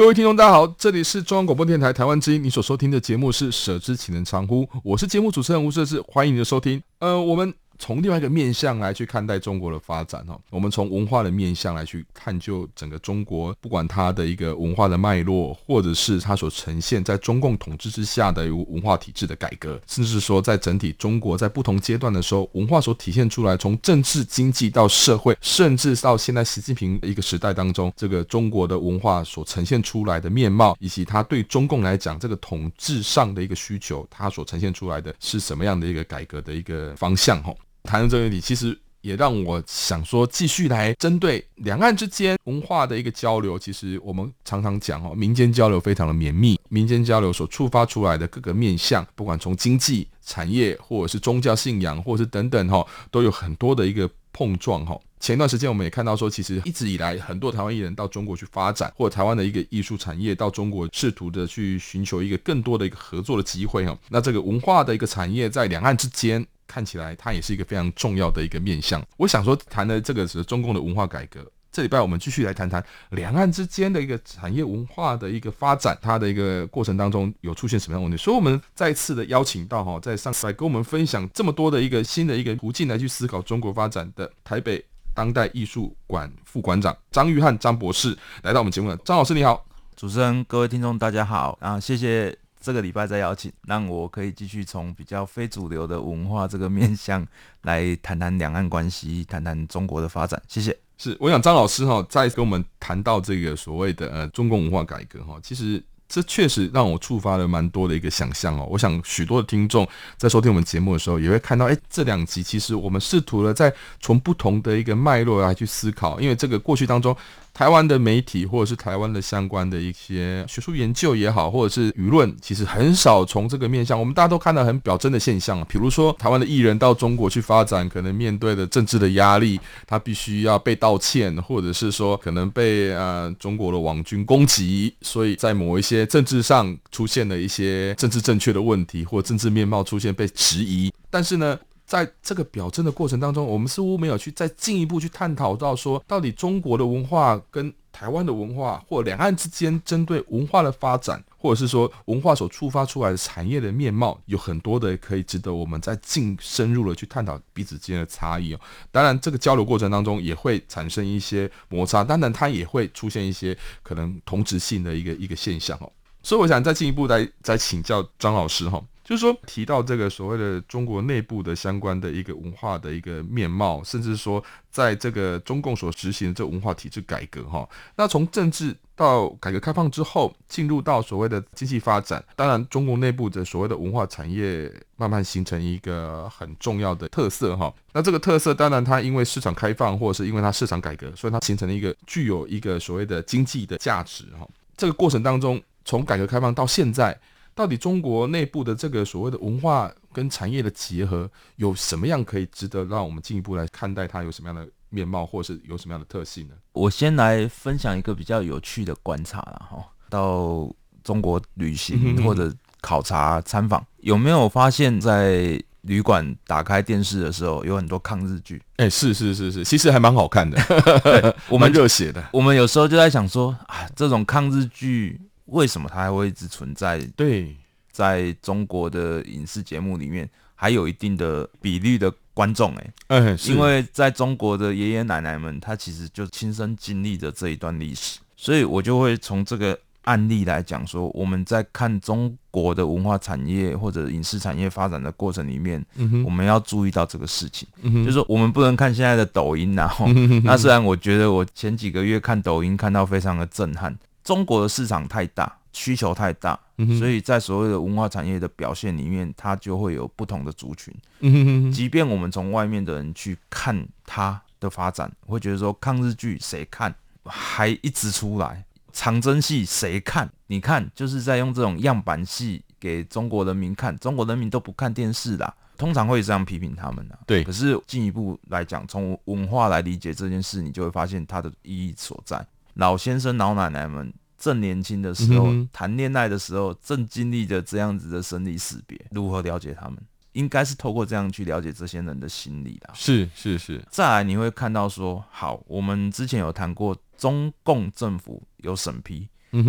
各位听众，大家好，这里是中央广播电台台湾之音，你所收听的节目是《舍之岂能藏乎》，我是节目主持人吴社智，欢迎你的收听。呃，我们。从另外一个面向来去看待中国的发展哈，我们从文化的面向来去探究整个中国，不管它的一个文化的脉络，或者是它所呈现在中共统治之下的文化体制的改革，甚至说在整体中国在不同阶段的时候，文化所体现出来，从政治经济到社会，甚至到现在习近平一个时代当中，这个中国的文化所呈现出来的面貌，以及它对中共来讲这个统治上的一个需求，它所呈现出来的是什么样的一个改革的一个方向哈。谈论这个问题，其实也让我想说，继续来针对两岸之间文化的一个交流。其实我们常常讲哦，民间交流非常的绵密，民间交流所触发出来的各个面向，不管从经济、产业，或者是宗教信仰，或者是等等哈，都有很多的一个碰撞哈。前段时间我们也看到说，其实一直以来很多台湾艺人到中国去发展，或者台湾的一个艺术产业到中国试图的去寻求一个更多的一个合作的机会哈。那这个文化的一个产业在两岸之间。看起来它也是一个非常重要的一个面向。我想说，谈的这个是中共的文化改革。这礼拜我们继续来谈谈两岸之间的一个产业文化的一个发展，它的一个过程当中有出现什么样的问题。所以，我们再次的邀请到哈，在上次来跟我们分享这么多的一个新的一个途径来去思考中国发展的台北当代艺术馆副馆长张玉汉张博士来到我们节目了。张老师你好，主持人各位听众大家好，啊谢谢。这个礼拜再邀请，让我可以继续从比较非主流的文化这个面向来谈谈两岸关系，谈谈中国的发展。谢谢。是，我想张老师哈，再跟我们谈到这个所谓的呃中共文化改革哈，其实这确实让我触发了蛮多的一个想象哦。我想许多的听众在收听我们节目的时候，也会看到，哎，这两集其实我们试图了在从不同的一个脉络来去思考，因为这个过去当中。台湾的媒体或者是台湾的相关的一些学术研究也好，或者是舆论，其实很少从这个面向，我们大家都看到很表征的现象，比如说台湾的艺人到中国去发展，可能面对的政治的压力，他必须要被道歉，或者是说可能被呃中国的网军攻击，所以在某一些政治上出现了一些政治正确的问题，或政治面貌出现被质疑，但是呢。在这个表征的过程当中，我们似乎没有去再进一步去探讨到说，到底中国的文化跟台湾的文化，或两岸之间针对文化的发展，或者是说文化所触发出来的产业的面貌，有很多的可以值得我们再进深入的去探讨彼此之间的差异哦。当然，这个交流过程当中也会产生一些摩擦，当然它也会出现一些可能同质性的一个一个现象哦。所以，我想再进一步来再请教张老师哈。就是说，提到这个所谓的中国内部的相关的一个文化的一个面貌，甚至说，在这个中共所执行的这文化体制改革，哈，那从政治到改革开放之后，进入到所谓的经济发展，当然，中国内部的所谓的文化产业慢慢形成一个很重要的特色，哈。那这个特色，当然它因为市场开放，或者是因为它市场改革，所以它形成了一个具有一个所谓的经济的价值，哈。这个过程当中，从改革开放到现在。到底中国内部的这个所谓的文化跟产业的结合有什么样可以值得让我们进一步来看待它有什么样的面貌，或者是有什么样的特性呢？我先来分享一个比较有趣的观察了哈，到中国旅行或者考察参访，有没有发现，在旅馆打开电视的时候，有很多抗日剧？哎，是是是是，其实还蛮好看的，我们 热血的。我们有时候就在想说啊，这种抗日剧。为什么它还会一直存在？对，在中国的影视节目里面，还有一定的比例的观众哎，嗯，因为在中国的爷爷奶奶们，他其实就亲身经历着这一段历史，所以我就会从这个案例来讲说，我们在看中国的文化产业或者影视产业发展的过程里面，嗯、我们要注意到这个事情，嗯、就是说我们不能看现在的抖音然后，嗯、那虽然我觉得我前几个月看抖音看到非常的震撼，中国的市场太大，需求太大，嗯、所以在所谓的文化产业的表现里面，它就会有不同的族群。嗯、即便我们从外面的人去看它的发展，会觉得说抗日剧谁看，还一直出来。长征戏谁看？你看，就是在用这种样板戏给中国人民看，中国人民都不看电视啦，通常会这样批评他们的。对，可是进一步来讲，从文化来理解这件事，你就会发现它的意义所在。老先生、老奶奶们正年轻的时候，谈恋、嗯、爱的时候，正经历着这样子的生离死别，如何了解他们？应该是透过这样去了解这些人的心理的。是是是。再来，你会看到说，好，我们之前有谈过。中共政府有审批，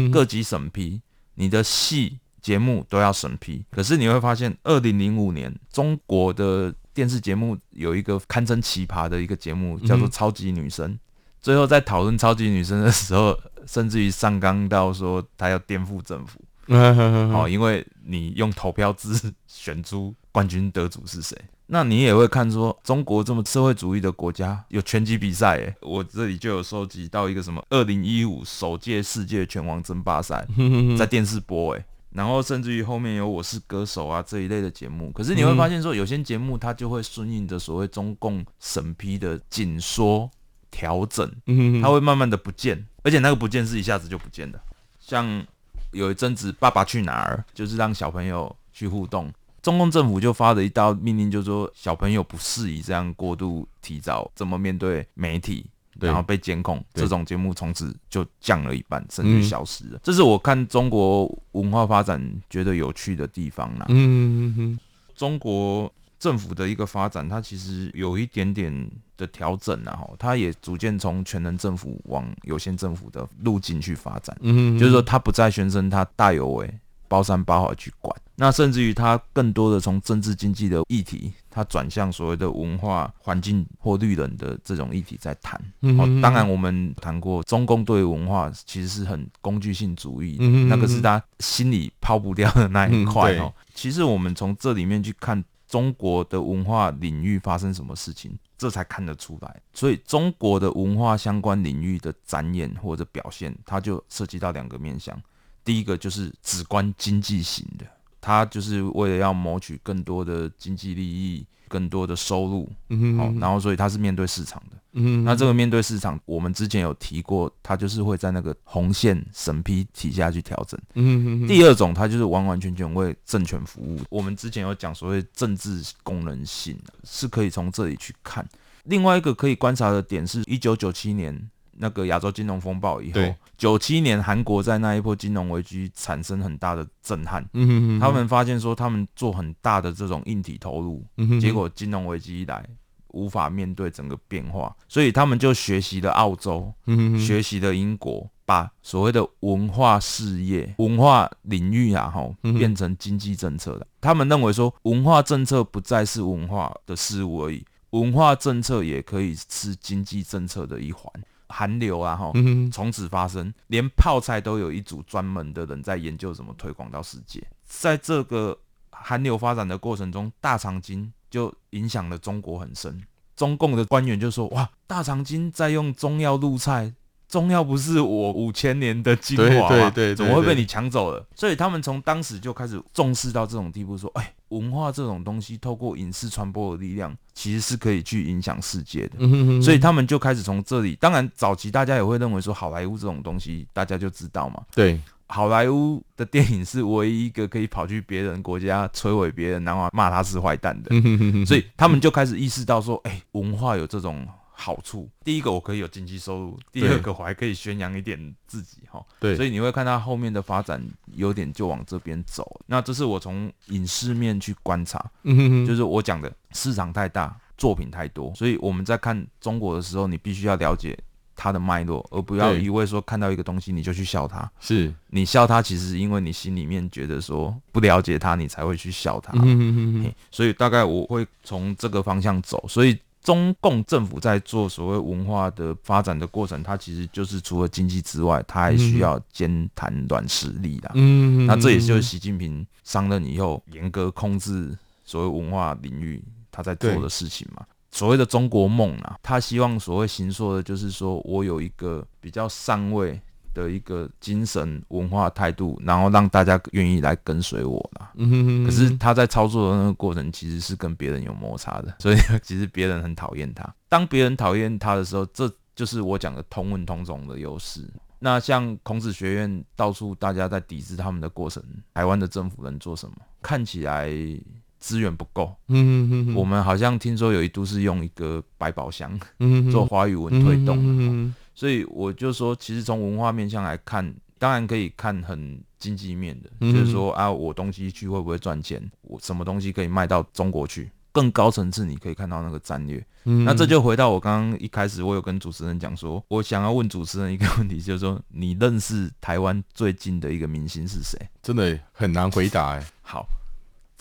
各级审批，你的戏节目都要审批。可是你会发现，二零零五年中国的电视节目有一个堪称奇葩的一个节目，叫做《超级女声》。最后在讨论《超级女生》的时候，甚至于上纲到说他要颠覆政府。好，因为你用投票制选出冠军得主是谁。那你也会看说，中国这么社会主义的国家有拳击比赛，诶，我这里就有收集到一个什么二零一五首届世界拳王争霸赛，在电视播，诶，然后甚至于后面有我是歌手啊这一类的节目，可是你会发现说，有些节目它就会顺应着所谓中共审批的紧缩调整，它会慢慢的不见，而且那个不见是一下子就不见的，像有一阵子《爸爸去哪儿》就是让小朋友去互动。中共政府就发了一道命令，就是说小朋友不适宜这样过度提早怎么面对媒体，然后被监控，这种节目从此就降了一半，甚至消失了。这是我看中国文化发展觉得有趣的地方啦。嗯哼，中国政府的一个发展，它其实有一点点的调整，然后它也逐渐从全能政府往有限政府的路径去发展。嗯，就是说它不再宣称它大有为。包山包海去管，那甚至于它更多的从政治经济的议题，它转向所谓的文化环境或绿人的这种议题在谈。嗯、哦，当然我们谈过中共对文化其实是很工具性主义，嗯、那个是他心里抛不掉的那一块哦。其实我们从这里面去看中国的文化领域发生什么事情，这才看得出来。所以中国的文化相关领域的展演或者表现，它就涉及到两个面向。第一个就是只关经济型的，它就是为了要谋取更多的经济利益、更多的收入，嗯哼，好，然后所以它是面对市场的，嗯，那这个面对市场，我们之前有提过，它就是会在那个红线审批体下去调整，嗯，第二种，它就是完完全全为政权服务，我们之前有讲所谓政治功能性，是可以从这里去看。另外一个可以观察的点是，一九九七年。那个亚洲金融风暴以后，九七年韩国在那一波金融危机产生很大的震撼。嗯、哼哼哼他们发现说，他们做很大的这种硬体投入，嗯、哼哼结果金融危机一来，无法面对整个变化，所以他们就学习了澳洲，学习了英国，把所谓的文化事业、文化领域啊，哈，变成经济政策的。嗯、他们认为说，文化政策不再是文化的事物而已，文化政策也可以是经济政策的一环。韩流啊，哈，从此发生，连泡菜都有一组专门的人在研究怎么推广到世界。在这个韩流发展的过程中，大长今就影响了中国很深。中共的官员就说：“哇，大长今在用中药入菜。”中药不是我五千年的精华吗？怎么会被你抢走了？所以他们从当时就开始重视到这种地步，说：哎，文化这种东西，透过影视传播的力量，其实是可以去影响世界的。嗯、哼哼，所以他们就开始从这里。当然，早期大家也会认为说，好莱坞这种东西，大家就知道嘛。对，好莱坞的电影是唯一一个可以跑去别人国家摧毁别人，然后骂他是坏蛋的。所以他们就开始意识到说，哎，文化有这种。好处，第一个我可以有经济收入，第二个我还可以宣扬一点自己哈。对，所以你会看到后面的发展有点就往这边走。那这是我从影视面去观察，就是我讲的市场太大，作品太多，所以我们在看中国的时候，你必须要了解它的脉络，而不要一味说看到一个东西你就去笑它。是你笑它，其实是因为你心里面觉得说不了解它，你才会去笑它。嗯哼哼哼。所以大概我会从这个方向走，所以。中共政府在做所谓文化的发展的过程，它其实就是除了经济之外，它还需要兼谈软实力的。嗯，那这也就是习近平上任以后严格控制所谓文化领域他在做的事情嘛。所谓的中国梦啊，他希望所谓行说的就是说我有一个比较上位。的一个精神文化态度，然后让大家愿意来跟随我啦。嗯哼哼。可是他在操作的那个过程，其实是跟别人有摩擦的，所以其实别人很讨厌他。当别人讨厌他的时候，这就是我讲的通文通种的优势。那像孔子学院到处大家在抵制他们的过程，台湾的政府能做什么？看起来资源不够。嗯哼哼。我们好像听说有一度是用一个百宝箱，做华语文推动。嗯所以我就说，其实从文化面向来看，当然可以看很经济面的，嗯、就是说啊，我东西去会不会赚钱？我什么东西可以卖到中国去？更高层次，你可以看到那个战略。嗯、那这就回到我刚刚一开始，我有跟主持人讲说，我想要问主持人一个问题，就是说，你认识台湾最近的一个明星是谁？真的很难回答哎。好，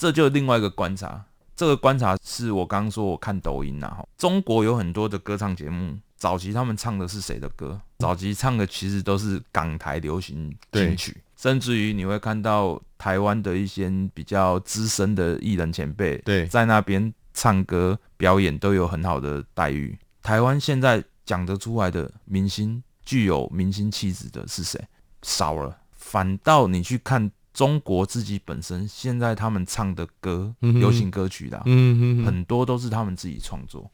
这就另外一个观察。这个观察是我刚刚说，我看抖音呐，哈，中国有很多的歌唱节目。早期他们唱的是谁的歌？早期唱的其实都是港台流行金曲，甚至于你会看到台湾的一些比较资深的艺人前辈，对，在那边唱歌表演都有很好的待遇。台湾现在讲得出来的明星，具有明星气质的是谁？少了。反倒你去看中国自己本身，现在他们唱的歌，嗯、流行歌曲啦，嗯、哼哼很多都是他们自己创作，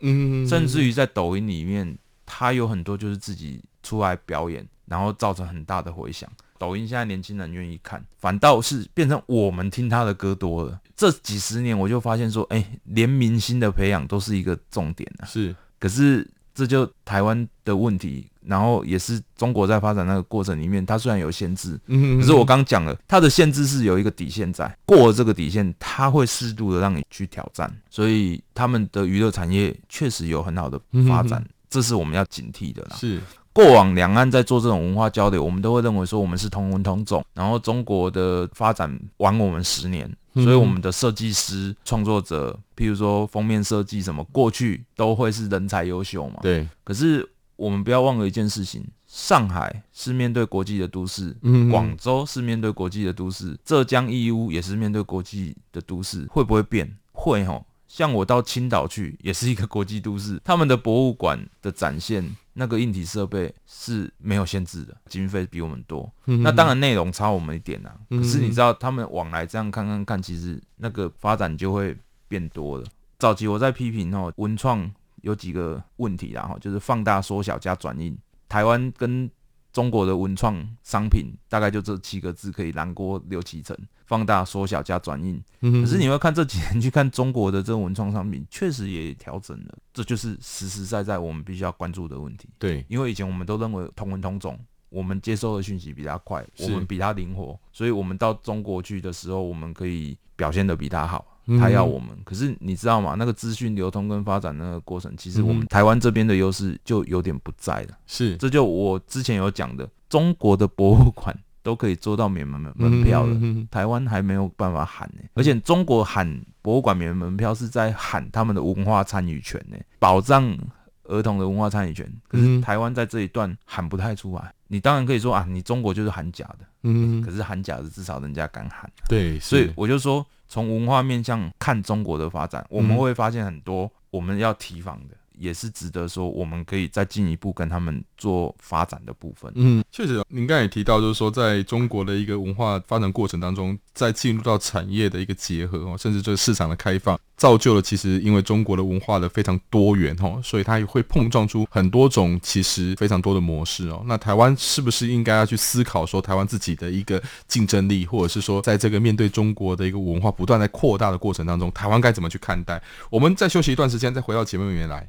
甚至于在抖音里面。他有很多就是自己出来表演，然后造成很大的回响。抖音现在年轻人愿意看，反倒是变成我们听他的歌多了。这几十年我就发现说，哎、欸，连明星的培养都是一个重点啊。是，可是这就台湾的问题，然后也是中国在发展那个过程里面，它虽然有限制，可是我刚讲了，它的限制是有一个底线在，过了这个底线，它会适度的让你去挑战。所以他们的娱乐产业确实有很好的发展。这是我们要警惕的啦。是过往两岸在做这种文化交流，我们都会认为说我们是同文同种。然后中国的发展晚我们十年，所以我们的设计师、创作者，譬如说封面设计什么，过去都会是人才优秀嘛。对。可是我们不要忘了一件事情：上海是面对国际的都市，广州是面对国际的都市，浙江义乌也是面对国际的都市，会不会变？会吼。像我到青岛去，也是一个国际都市，他们的博物馆的展现，那个硬体设备是没有限制的，经费比我们多。嗯、那当然内容差我们一点啦、啊。嗯、可是你知道，他们往来这样看看看，其实那个发展就会变多了。早期我在批评哦，文创有几个问题，然后就是放大、缩小加转印。台湾跟中国的文创商品大概就这七个字可以囊括六七成，放大、缩小加转印。嗯、可是你会看这几年去看中国的这种文创商品，确实也调整了，这就是实实在在我们必须要关注的问题。对，因为以前我们都认为同文同种，我们接收的讯息比他快，我们比他灵活，所以我们到中国去的时候，我们可以表现得比他好。他要我们，可是你知道吗？那个资讯流通跟发展那个过程，其实我们台湾这边的优势就有点不在了。是，这就我之前有讲的，中国的博物馆 都可以做到免门门门票了，台湾还没有办法喊呢。而且中国喊博物馆免门票是在喊他们的文化参与权呢，保障儿童的文化参与权。可是台湾在这一段喊不太出来。你当然可以说啊，你中国就是喊假的，嗯，可是喊假的至少人家敢喊。对，所以我就说。从文化面向看中国的发展，我们会发现很多我们要提防的。也是值得说，我们可以再进一步跟他们做发展的部分。嗯，确实，您刚才也提到，就是说，在中国的一个文化发展过程当中，在进入到产业的一个结合哦，甚至这个市场的开放，造就了其实因为中国的文化的非常多元哦，所以它也会碰撞出很多种其实非常多的模式哦。那台湾是不是应该要去思考说，台湾自己的一个竞争力，或者是说，在这个面对中国的一个文化不断在扩大的过程当中，台湾该怎么去看待？我们再休息一段时间，再回到节目里面来。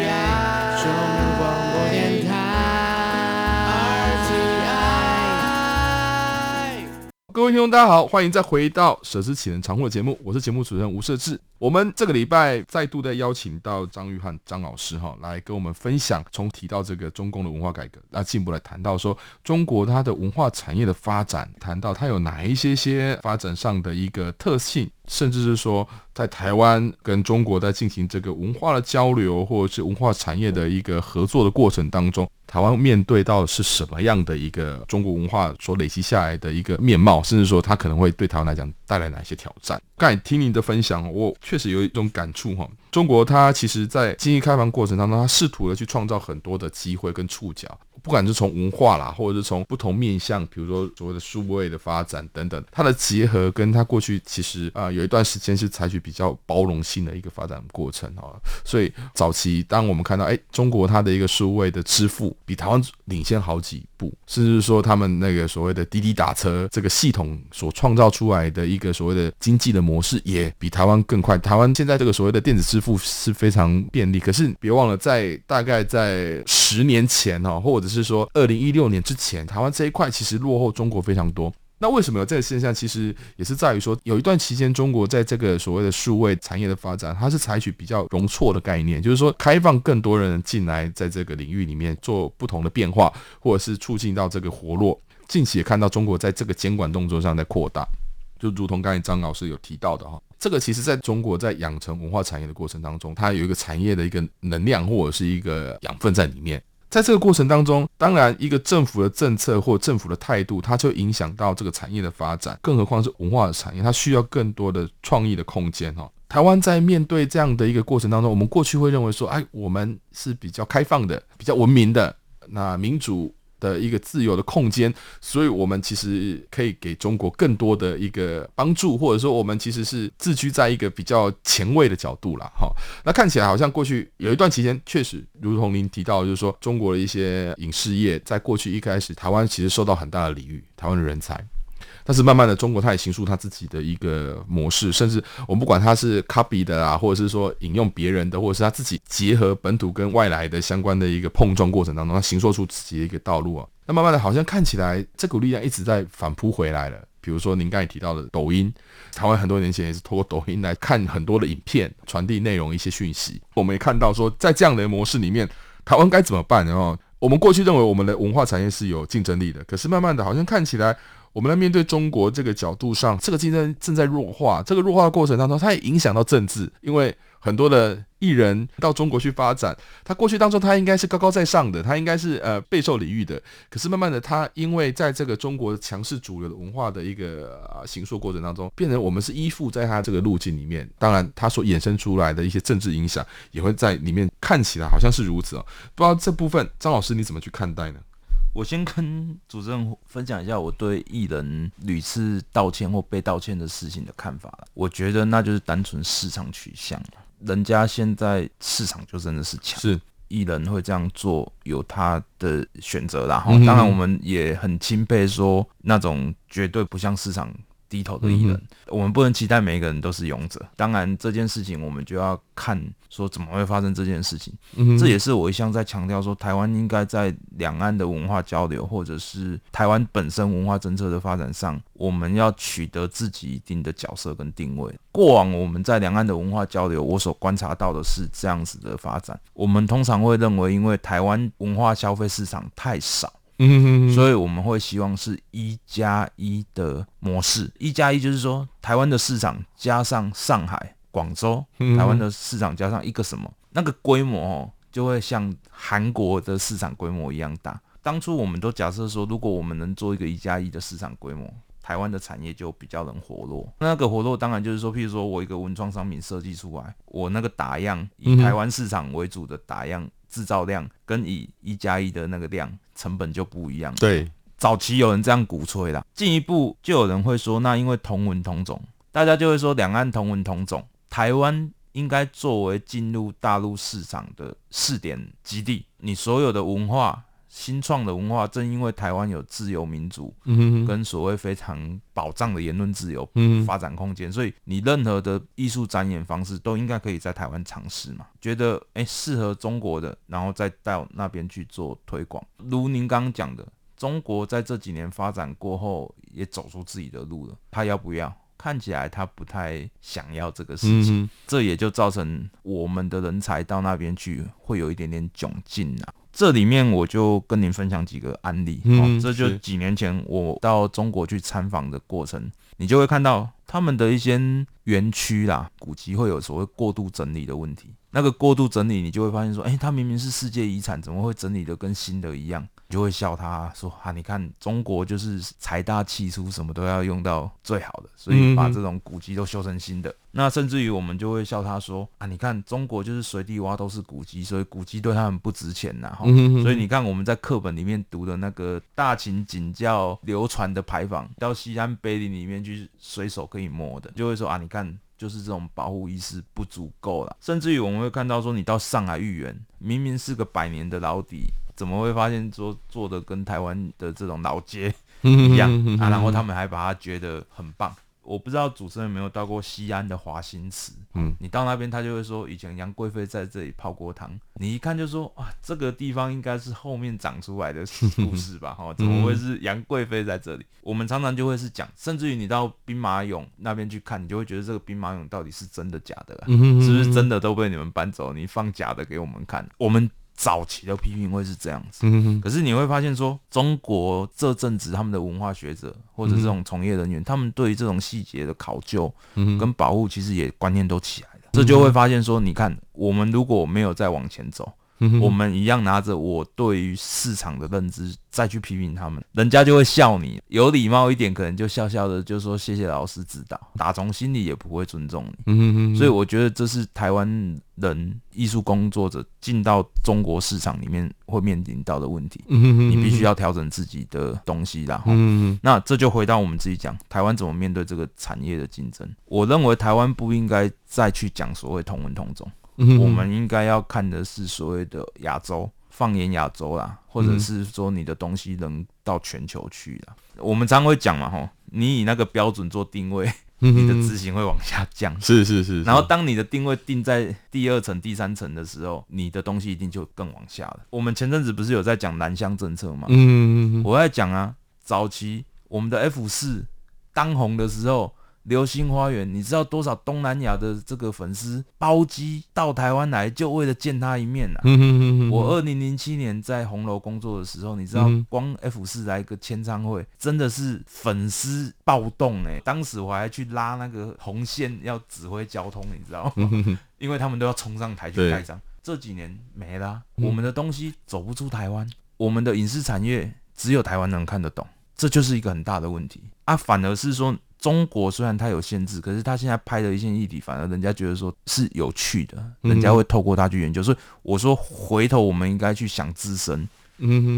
各位听众，大家好，欢迎再回到《舍之启人常会》节目，我是节目主持人吴社志。我们这个礼拜再度的邀请到张玉汉张老师哈，来跟我们分享，从提到这个中共的文化改革，那进一步来谈到说中国它的文化产业的发展，谈到它有哪一些些发展上的一个特性，甚至是说在台湾跟中国在进行这个文化的交流，或者是文化产业的一个合作的过程当中，台湾面对到是什么样的一个中国文化所累积下来的一个面貌，甚至说它可能会对台湾来讲带来哪些挑战？刚才听您的分享，我确实有一种感触哈。中国它其实，在经济开放过程当中，它试图的去创造很多的机会跟触角。不管是从文化啦，或者是从不同面向，比如说所谓的数位的发展等等，它的结合跟它过去其实啊、有一段时间是采取比较包容性的一个发展过程啊，所以早期当我们看到哎中国它的一个数位的支付比台湾领先好几步，甚至说他们那个所谓的滴滴打车这个系统所创造出来的一个所谓的经济的模式也比台湾更快。台湾现在这个所谓的电子支付是非常便利，可是别忘了在大概在十年前哈，或者是说，二零一六年之前，台湾这一块其实落后中国非常多。那为什么有这个现象？其实也是在于说，有一段期间，中国在这个所谓的数位产业的发展，它是采取比较容错的概念，就是说开放更多人进来，在这个领域里面做不同的变化，或者是促进到这个活络。近期也看到中国在这个监管动作上在扩大，就如同刚才张老师有提到的哈，这个其实在中国在养成文化产业的过程当中，它有一个产业的一个能量或者是一个养分在里面。在这个过程当中，当然一个政府的政策或政府的态度，它就影响到这个产业的发展。更何况是文化的产业，它需要更多的创意的空间哈。台湾在面对这样的一个过程当中，我们过去会认为说，哎，我们是比较开放的、比较文明的，那民主。的一个自由的空间，所以我们其实可以给中国更多的一个帮助，或者说我们其实是自居在一个比较前卫的角度啦。哈。那看起来好像过去有一段期间，确实如同您提到，就是说中国的一些影视业在过去一开始，台湾其实受到很大的礼遇，台湾的人才。但是慢慢的，中国它也形塑它自己的一个模式，甚至我们不管它是 copy 的啊，或者是说引用别人的，或者是它自己结合本土跟外来的相关的一个碰撞过程当中，它形塑出自己的一个道路啊。那慢慢的，好像看起来这股力量一直在反扑回来了。比如说您刚才提到的抖音，台湾很多年前也是通过抖音来看很多的影片，传递内容一些讯息。我们也看到说，在这样的模式里面，台湾该怎么办？然后我们过去认为我们的文化产业是有竞争力的，可是慢慢的，好像看起来。我们来面对中国这个角度上，这个竞争正在弱化。这个弱化的过程当中，它也影响到政治，因为很多的艺人到中国去发展，他过去当中他应该是高高在上的，他应该是呃备受礼遇的。可是慢慢的，他因为在这个中国强势主流的文化的一个啊形塑过程当中，变成我们是依附在他这个路径里面。当然，他所衍生出来的一些政治影响也会在里面看起来好像是如此哦。不知道这部分张老师你怎么去看待呢？我先跟主持人分享一下我对艺人屡次道歉或被道歉的事情的看法。我觉得那就是单纯市场取向，人家现在市场就真的是强，是艺人会这样做有他的选择，然后当然我们也很钦佩说那种绝对不像市场。低头的艺人，我们不能期待每一个人都是勇者。当然，这件事情我们就要看说怎么会发生这件事情。这也是我一向在强调说，台湾应该在两岸的文化交流，或者是台湾本身文化政策的发展上，我们要取得自己一定的角色跟定位。过往我们在两岸的文化交流，我所观察到的是这样子的发展。我们通常会认为，因为台湾文化消费市场太少。嗯，所以我们会希望是一加一的模式，一加一就是说，台湾的市场加上上海、广州，台湾的市场加上一个什么，那个规模哦，就会像韩国的市场规模一样大。当初我们都假设说，如果我们能做一个一加一的市场规模，台湾的产业就比较能活络。那个活络当然就是说，譬如说我一个文创商品设计出来，我那个打样以台湾市场为主的打样。制造量跟以一加一的那个量成本就不一样。对，早期有人这样鼓吹啦，进一步就有人会说，那因为同文同种，大家就会说两岸同文同种，台湾应该作为进入大陆市场的试点基地，你所有的文化。新创的文化，正因为台湾有自由民主，跟所谓非常保障的言论自由发展空间，所以你任何的艺术展演方式都应该可以在台湾尝试嘛。觉得诶适合中国的，然后再到那边去做推广。如您刚刚讲的，中国在这几年发展过后，也走出自己的路了。他要不要？看起来他不太想要这个事情，嗯、这也就造成我们的人才到那边去会有一点点窘境啊。这里面我就跟您分享几个案例，嗯、哦，这就几年前我到中国去参访的过程，你就会看到他们的一些园区啦，古迹会有所谓过度整理的问题。那个过度整理，你就会发现说，哎，它明明是世界遗产，怎么会整理的跟新的一样？你就会笑他说，啊，你看中国就是财大气粗，什么都要用到最好的，所以把这种古迹都修成新的。嗯、那甚至于我们就会笑他说，啊，你看中国就是随地挖都是古迹，所以古迹对他们不值钱呐。嗯、所以你看我们在课本里面读的那个大秦景教流传的牌坊，到西安碑林里面去随手可以摸的，就会说啊，你看。就是这种保护意识不足够了，甚至于我们会看到说，你到上海豫园，明明是个百年的老底，怎么会发现说做的跟台湾的这种老街 一样啊？然后他们还把它觉得很棒。我不知道主持人有没有到过西安的华新池，嗯，你到那边他就会说，以前杨贵妃在这里泡过汤，你一看就说，哇，这个地方应该是后面长出来的故事吧？哈，怎么会是杨贵妃在这里？我们常常就会是讲，甚至于你到兵马俑那边去看，你就会觉得这个兵马俑到底是真的假的啊？是不是真的都被你们搬走？你放假的给我们看，我们。早期的批评会是这样子，嗯、可是你会发现说，中国这阵子他们的文化学者或者这种从业人员，嗯、他们对于这种细节的考究跟保护，其实也观念都起来了，嗯、这就会发现说，你看我们如果没有再往前走。我们一样拿着我对于市场的认知再去批评他们，人家就会笑你。有礼貌一点，可能就笑笑的就说谢谢老师指导，打从心里也不会尊重你。所以我觉得这是台湾人艺术工作者进到中国市场里面会面临到的问题。你必须要调整自己的东西，然后，那这就回到我们自己讲，台湾怎么面对这个产业的竞争？我认为台湾不应该再去讲所谓同文同种。我们应该要看的是所谓的亚洲，放眼亚洲啦，或者是说你的东西能到全球去啦。我们常会讲嘛，吼，你以那个标准做定位，你的执行会往下降。是是是。然后当你的定位定在第二层、第三层的时候，你的东西一定就更往下了。我们前阵子不是有在讲南向政策吗？嗯，我在讲啊，早期我们的 F 四当红的时候。流星花园，你知道多少东南亚的这个粉丝包机到台湾来，就为了见他一面啊？我二零零七年在红楼工作的时候，你知道光 F 四来一个签唱会，真的是粉丝暴动哎！当时我还去拉那个红线要指挥交通，你知道吗？因为他们都要冲上台去盖章。这几年没了啊，我们的东西走不出台湾，我们的影视产业只有台湾能看得懂，这就是一个很大的问题啊！反而是说。中国虽然它有限制，可是它现在拍的一些议题，反而人家觉得说是有趣的，人家会透过它去研究。所以我说，回头我们应该去想自身，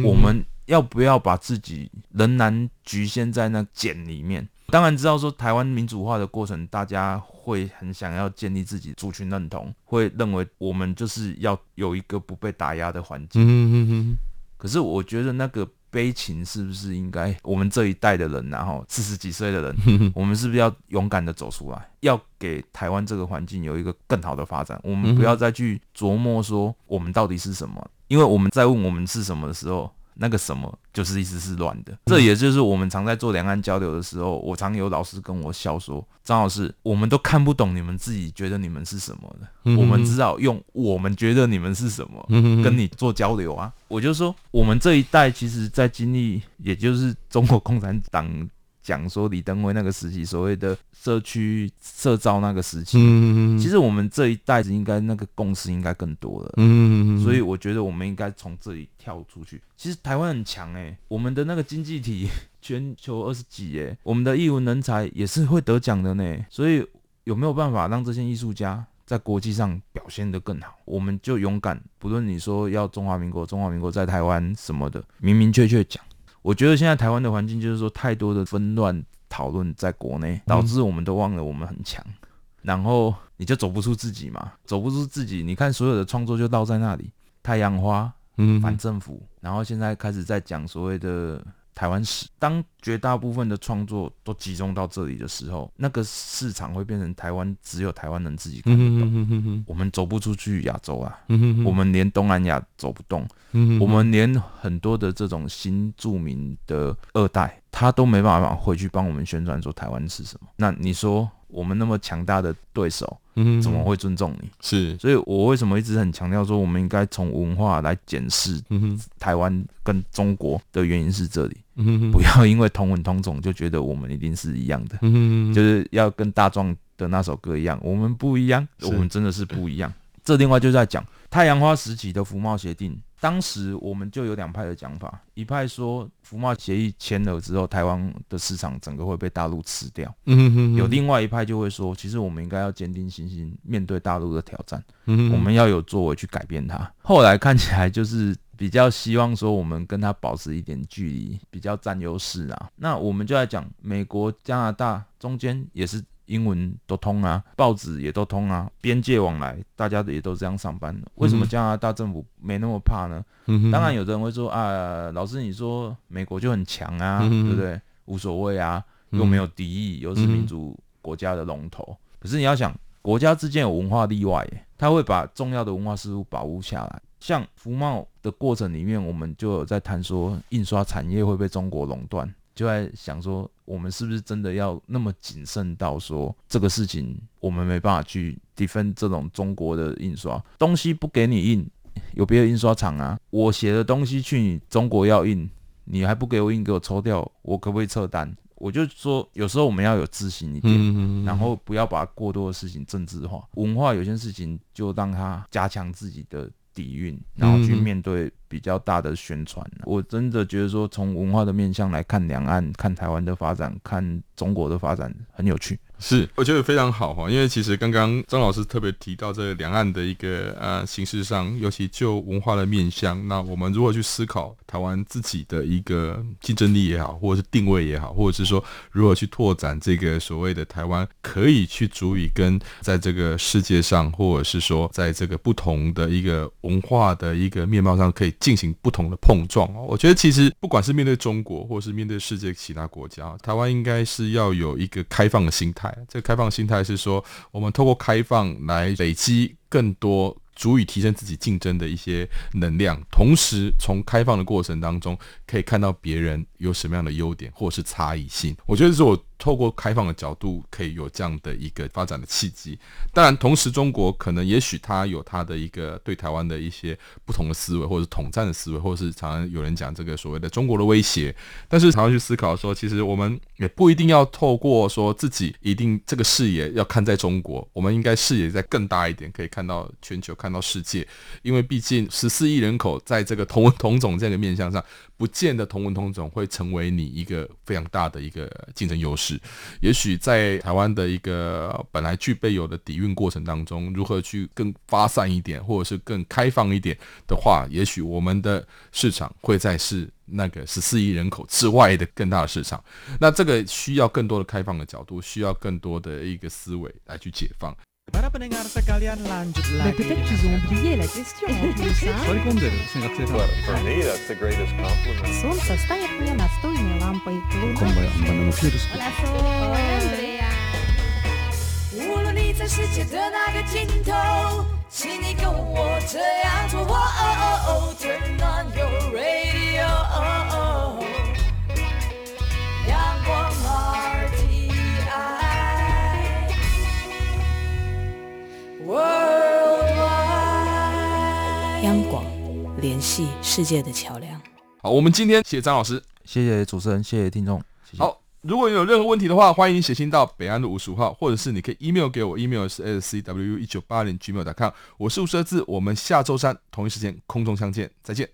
我们要不要把自己仍然局限在那茧里面？当然知道说台湾民主化的过程，大家会很想要建立自己族群认同，会认为我们就是要有一个不被打压的环境。可是我觉得那个。悲情是不是应该我们这一代的人，然后四十几岁的人，我们是不是要勇敢的走出来，要给台湾这个环境有一个更好的发展？我们不要再去琢磨说我们到底是什么，因为我们在问我们是什么的时候。那个什么就是意思是乱的，这也就是我们常在做两岸交流的时候，我常有老师跟我笑说：“张老师，我们都看不懂你们自己觉得你们是什么的，我们只好用我们觉得你们是什么跟你做交流啊。”我就说，我们这一代其实，在经历，也就是中国共产党。讲说李登辉那个时期，所谓的社区社造那个时期，嗯、其实我们这一代子应该那个共识应该更多了，嗯、所以我觉得我们应该从这里跳出去。其实台湾很强诶、欸，我们的那个经济体全球二十几诶，我们的艺文人才也是会得奖的呢。所以有没有办法让这些艺术家在国际上表现得更好？我们就勇敢，不论你说要中华民国，中华民国在台湾什么的，明明确确讲。我觉得现在台湾的环境就是说，太多的纷乱讨论在国内，导致我们都忘了我们很强，然后你就走不出自己嘛，走不出自己。你看所有的创作就倒在那里，太阳花，嗯，反政府，然后现在开始在讲所谓的。台湾史，当绝大部分的创作都集中到这里的时候，那个市场会变成台湾只有台湾人自己看得到。我们走不出去亚洲啊，我们连东南亚走不动，我们连很多的这种新著名的二代他都没办法回去帮我们宣传说台湾是什么。那你说我们那么强大的对手，嗯，怎么会尊重你？是，所以我为什么一直很强调说我们应该从文化来检视台湾跟中国的原因是这里，嗯，不要因为同文同种就觉得我们一定是一样的，嗯，就是要跟大壮的那首歌一样，我们不一样，我们真的是不一样。这另外就在讲太阳花时期的服贸协定。当时我们就有两派的讲法，一派说服贸协议签了之后，台湾的市场整个会被大陆吃掉。嗯哼哼。有另外一派就会说，其实我们应该要坚定信心面对大陆的挑战。我们要有作为去改变它。后来看起来就是比较希望说我们跟它保持一点距离，比较占优势啊。那我们就来讲美国、加拿大中间也是。英文都通啊，报纸也都通啊，边界往来，大家也都这样上班。为什么加拿大政府没那么怕呢？嗯、当然，有的人会说啊，老师你说美国就很强啊，嗯、对不对？无所谓啊，又没有敌意，又是民主国家的龙头。可是你要想，国家之间有文化例外，耶，他会把重要的文化事物保护下来。像服贸的过程里面，我们就有在谈说，印刷产业会被中国垄断。就在想说，我们是不是真的要那么谨慎到说这个事情，我们没办法去 defend 这种中国的印刷？东西不给你印，有别的印刷厂啊，我写的东西去你中国要印，你还不给我印，给我抽掉，我可不可以撤单？我就说，有时候我们要有自信一点，然后不要把过多的事情政治化，文化有些事情就让它加强自己的底蕴，然后去面对。比较大的宣传，我真的觉得说，从文化的面向来看两岸、看台湾的发展、看中国的发展很有趣。是，我觉得非常好哈，因为其实刚刚张老师特别提到这两岸的一个呃形势上，尤其就文化的面向，那我们如何去思考台湾自己的一个竞争力也好，或者是定位也好，或者是说如何去拓展这个所谓的台湾可以去足以跟在这个世界上，或者是说在这个不同的一个文化的一个面貌上可以进行不同的碰撞哦。我觉得其实不管是面对中国，或者是面对世界其他国家，台湾应该是要有一个开放的心态。这个开放心态是说，我们透过开放来累积更多足以提升自己竞争的一些能量，同时从开放的过程当中，可以看到别人有什么样的优点或者是差异性。我觉得是我。透过开放的角度，可以有这样的一个发展的契机。当然，同时中国可能也许它有它的一个对台湾的一些不同的思维，或者是统战的思维，或者是常常有人讲这个所谓的中国的威胁。但是常常去思考说，其实我们也不一定要透过说自己一定这个视野要看在中国，我们应该视野再更大一点，可以看到全球，看到世界。因为毕竟十四亿人口在这个同同种这个面向上，不见得同文同种会成为你一个非常大的一个竞争优势。也许在台湾的一个本来具备有的底蕴过程当中，如何去更发散一点，或者是更开放一点的话，也许我们的市场会在是那个十四亿人口之外的更大的市场。那这个需要更多的开放的角度，需要更多的一个思维来去解放。Para pendengar sekalian lanjut lagi. Oublié la question for me, that's the greatest compliment. 联系世界的桥梁。好，我们今天谢谢张老师，谢谢主持人，谢谢听众。谢谢。好，如果有任何问题的话，欢迎写信到北安路五十五号，或者是你可以 email 给我，email 是 s c w 一九八零 gmail.com。我是吴舍字，我们下周三同一时间空中相见，再见。